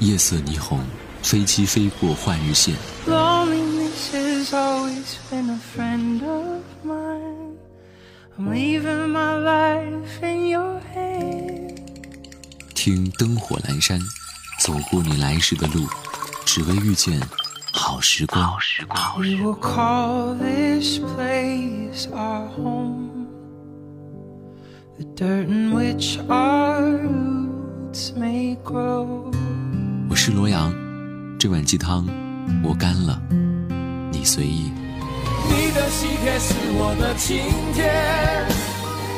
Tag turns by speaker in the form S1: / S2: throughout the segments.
S1: 夜色霓虹，飞机飞过换日线。听灯火阑珊，走过你来时的路，只为遇见好时光。我是罗阳，这碗鸡汤我干了，你随意。
S2: 你的喜帖是我的请帖。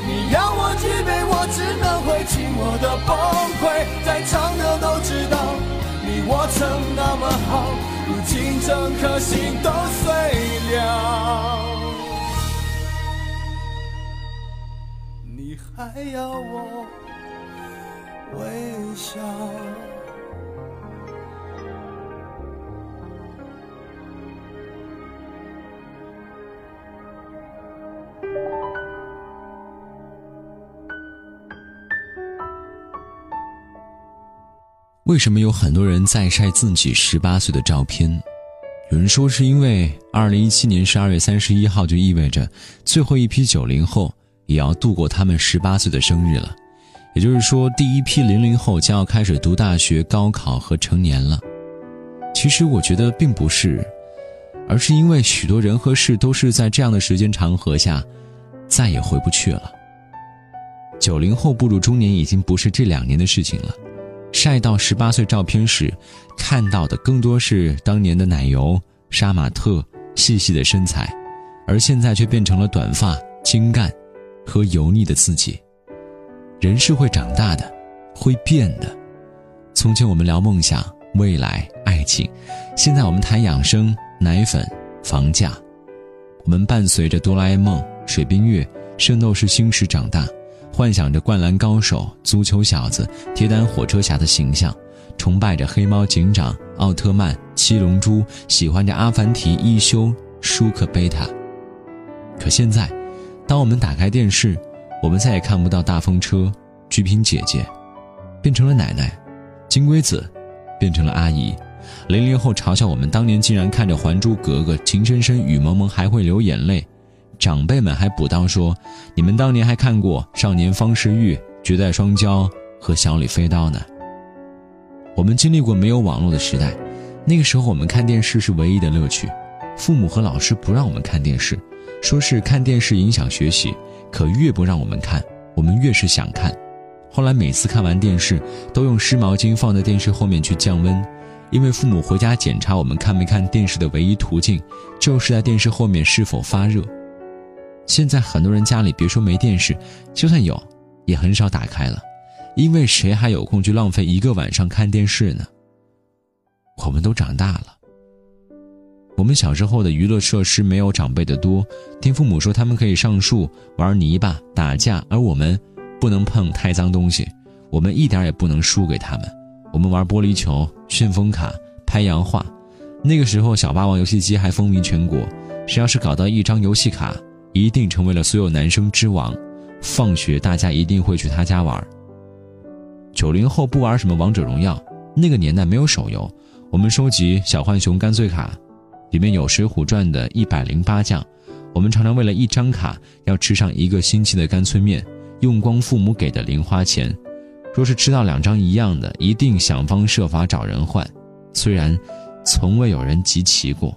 S2: 你要我举杯，我只能会尽我的崩溃。在场的都知道，你我曾那么好，如今整颗心都碎了。你还要我微笑？
S1: 为什么有很多人在晒自己十八岁的照片？有人说是因为二零一七年十二月三十一号就意味着最后一批九零后也要度过他们十八岁的生日了，也就是说，第一批零零后将要开始读大学、高考和成年了。其实我觉得并不是，而是因为许多人和事都是在这样的时间长河下再也回不去了。九零后步入中年已经不是这两年的事情了。晒到十八岁照片时，看到的更多是当年的奶油、杀马特、细细的身材，而现在却变成了短发、精干和油腻的自己。人是会长大的，会变的。从前我们聊梦想、未来、爱情，现在我们谈养生、奶粉、房价。我们伴随着哆啦 A 梦、水冰月、圣斗士星矢长大。幻想着灌篮高手、足球小子、铁胆火车侠的形象，崇拜着黑猫警长、奥特曼、七龙珠，喜欢着阿凡提、一休、舒克贝塔。可现在，当我们打开电视，我们再也看不到大风车、鞠萍姐姐，变成了奶奶；金龟子，变成了阿姨。零零后嘲笑我们当年竟然看着《还珠格格》，情深深雨蒙蒙还会流眼泪。长辈们还补刀说：“你们当年还看过《少年方世玉》《绝代双骄》和《小李飞刀》呢。”我们经历过没有网络的时代，那个时候我们看电视是唯一的乐趣。父母和老师不让我们看电视，说是看电视影响学习。可越不让我们看，我们越是想看。后来每次看完电视，都用湿毛巾放在电视后面去降温，因为父母回家检查我们看没看电视的唯一途径，就是在电视后面是否发热。现在很多人家里别说没电视，就算有，也很少打开了，因为谁还有空去浪费一个晚上看电视呢？我们都长大了，我们小时候的娱乐设施没有长辈的多，听父母说他们可以上树玩泥巴打架，而我们不能碰太脏东西，我们一点也不能输给他们。我们玩玻璃球、旋风卡、拍洋画，那个时候小霸王游戏机还风靡全国，谁要是搞到一张游戏卡。一定成为了所有男生之王，放学大家一定会去他家玩。九零后不玩什么王者荣耀，那个年代没有手游，我们收集小浣熊干脆卡，里面有《水浒传》的一百零八将，我们常常为了一张卡要吃上一个星期的干脆面，用光父母给的零花钱。若是吃到两张一样的，一定想方设法找人换，虽然从未有人集齐过。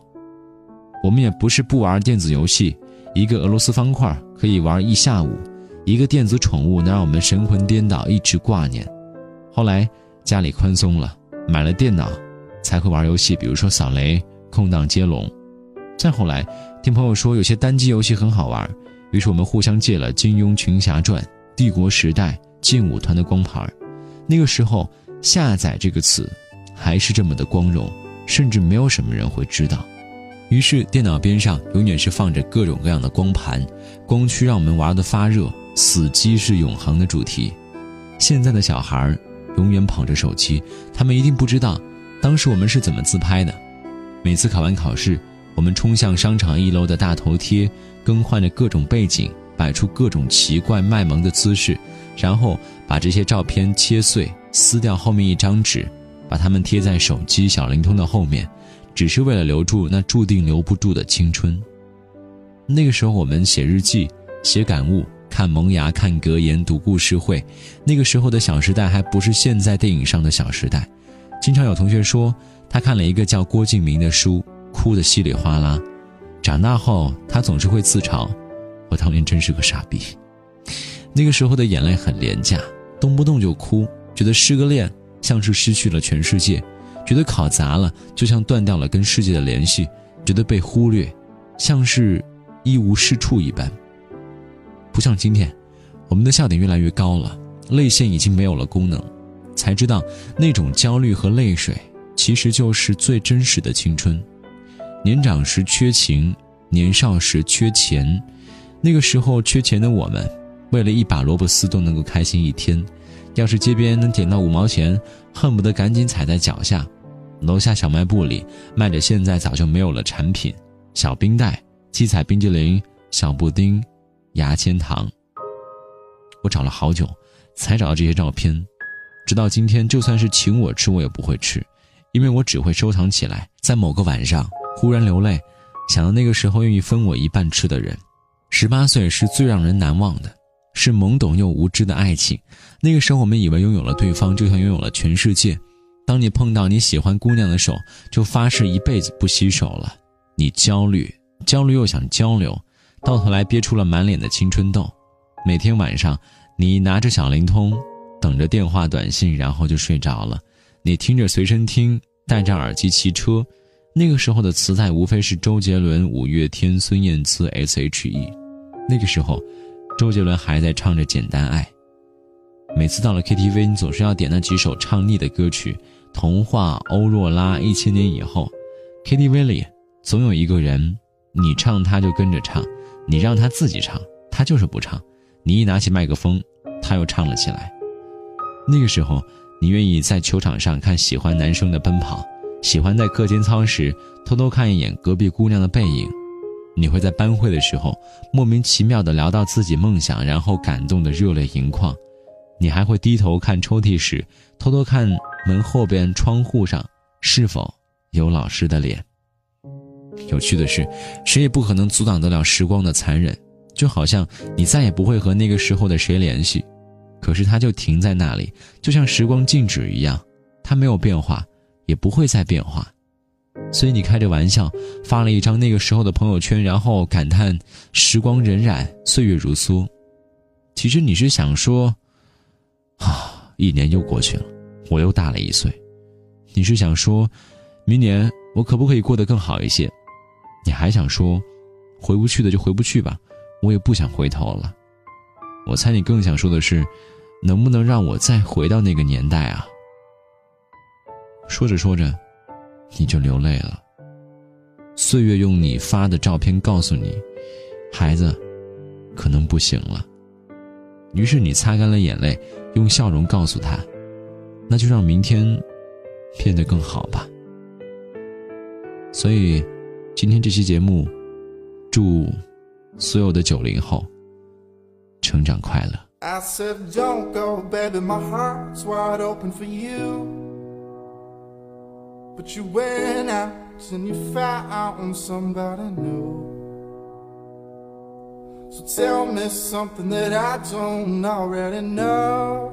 S1: 我们也不是不玩电子游戏。一个俄罗斯方块可以玩一下午，一个电子宠物能让我们神魂颠倒，一直挂念。后来家里宽松了，买了电脑，才会玩游戏，比如说扫雷、空档接龙。再后来，听朋友说有些单机游戏很好玩，于是我们互相借了《金庸群侠传》《帝国时代》《劲舞团》的光盘。那个时候，下载这个词还是这么的光荣，甚至没有什么人会知道。于是，电脑边上永远是放着各种各样的光盘，光驱让我们玩得发热。死机是永恒的主题。现在的小孩永远捧着手机，他们一定不知道，当时我们是怎么自拍的。每次考完考试，我们冲向商场一楼的大头贴，更换着各种背景，摆出各种奇怪卖萌的姿势，然后把这些照片切碎，撕掉后面一张纸，把它们贴在手机小灵通的后面，只是为了留住那注定留不住的青春。那个时候，我们写日记、写感悟、看萌芽、看格言、读故事会。那个时候的小时代还不是现在电影上的小时代。经常有同学说，他看了一个叫郭敬明的书，哭得稀里哗啦。长大后，他总是会自嘲：“我当年真是个傻逼。”那个时候的眼泪很廉价，动不动就哭，觉得失个恋像是失去了全世界，觉得考砸了就像断掉了跟世界的联系，觉得被忽略，像是。一无是处一般，不像今天，我们的笑点越来越高了，泪腺已经没有了功能，才知道那种焦虑和泪水，其实就是最真实的青春。年长时缺情，年少时缺钱，那个时候缺钱的我们，为了一把萝卜丝都能够开心一天。要是街边能捡到五毛钱，恨不得赶紧踩在脚下。楼下小卖部里卖着现在早就没有了产品，小冰袋。七彩冰激凌、小布丁、牙签糖。我找了好久，才找到这些照片。直到今天，就算是请我吃，我也不会吃，因为我只会收藏起来。在某个晚上，忽然流泪，想到那个时候愿意分我一半吃的人。十八岁是最让人难忘的，是懵懂又无知的爱情。那个时候，我们以为拥有了对方，就像拥有了全世界。当你碰到你喜欢姑娘的手，就发誓一辈子不洗手了。你焦虑。焦虑又想交流，到头来憋出了满脸的青春痘。每天晚上，你拿着小灵通，等着电话短信，然后就睡着了。你听着随身听，戴着耳机骑车。那个时候的磁带无非是周杰伦、五月天、孙燕姿、S.H.E。那个时候，周杰伦还在唱着《简单爱》。每次到了 KTV，你总是要点那几首唱腻的歌曲，《童话》、欧若拉、一千年以后。KTV 里总有一个人。你唱，他就跟着唱；你让他自己唱，他就是不唱。你一拿起麦克风，他又唱了起来。那个时候，你愿意在球场上看喜欢男生的奔跑，喜欢在课间操时偷偷看一眼隔壁姑娘的背影。你会在班会的时候莫名其妙地聊到自己梦想，然后感动得热泪盈眶。你还会低头看抽屉时，偷偷看门后边窗户上是否有老师的脸。有趣的是，谁也不可能阻挡得了时光的残忍，就好像你再也不会和那个时候的谁联系，可是它就停在那里，就像时光静止一样，它没有变化，也不会再变化。所以你开着玩笑发了一张那个时候的朋友圈，然后感叹时光荏苒，岁月如梭。其实你是想说，啊，一年又过去了，我又大了一岁。你是想说，明年我可不可以过得更好一些？你还想说，回不去的就回不去吧，我也不想回头了。我猜你更想说的是，能不能让我再回到那个年代啊？说着说着，你就流泪了。岁月用你发的照片告诉你，孩子，可能不行了。于是你擦干了眼泪，用笑容告诉他，那就让明天变得更好吧。所以。今天这期节目，祝所有的九零后成长快乐。But you went out and you found somebody new. So tell me something that I don't already know.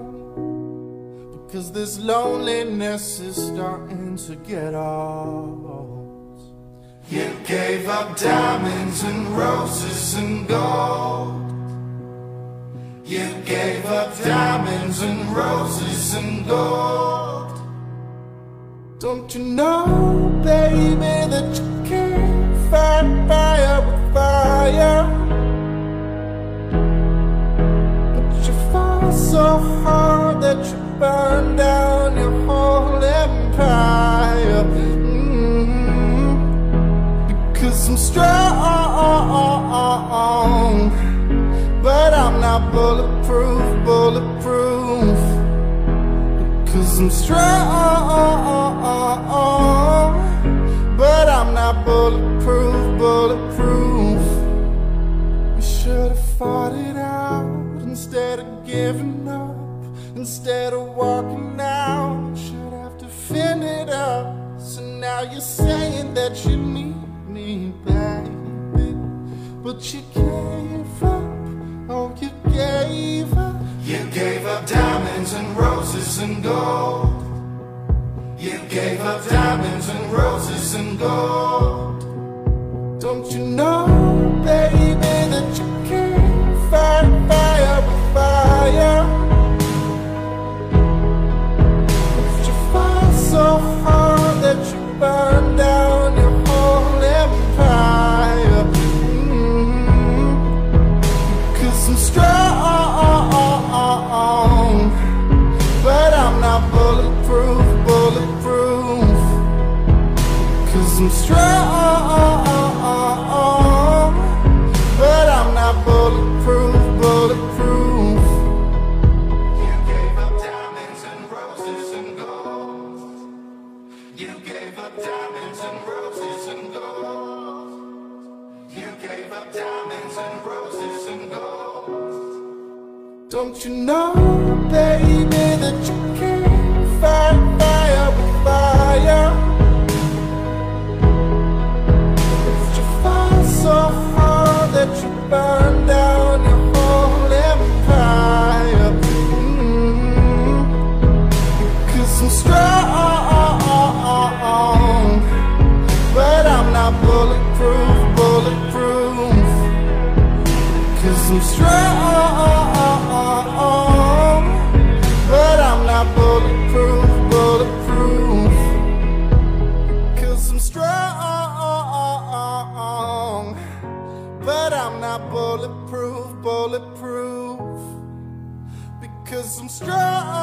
S1: Because this loneliness is starting to get old. You gave up diamonds and roses and gold. You gave up diamonds and roses and gold. Don't you know, baby, that you can't fight fire with fire? Burn down your whole empire. mmm. Because I'm strong, but I'm not bulletproof, bulletproof. Cause I'm strong, but I'm not bulletproof, bulletproof. We should have fought it out instead of giving up, Instead of walking out, should have to fin it up.
S2: So now you're saying that you need me back, but you gave up. Oh, you gave up. You gave up diamonds and roses and gold. You gave up diamonds and roses and gold. Don't you know? Don't you know, baby, that you can't fight fire with fire? Not bulletproof, bulletproof. Because I'm strong,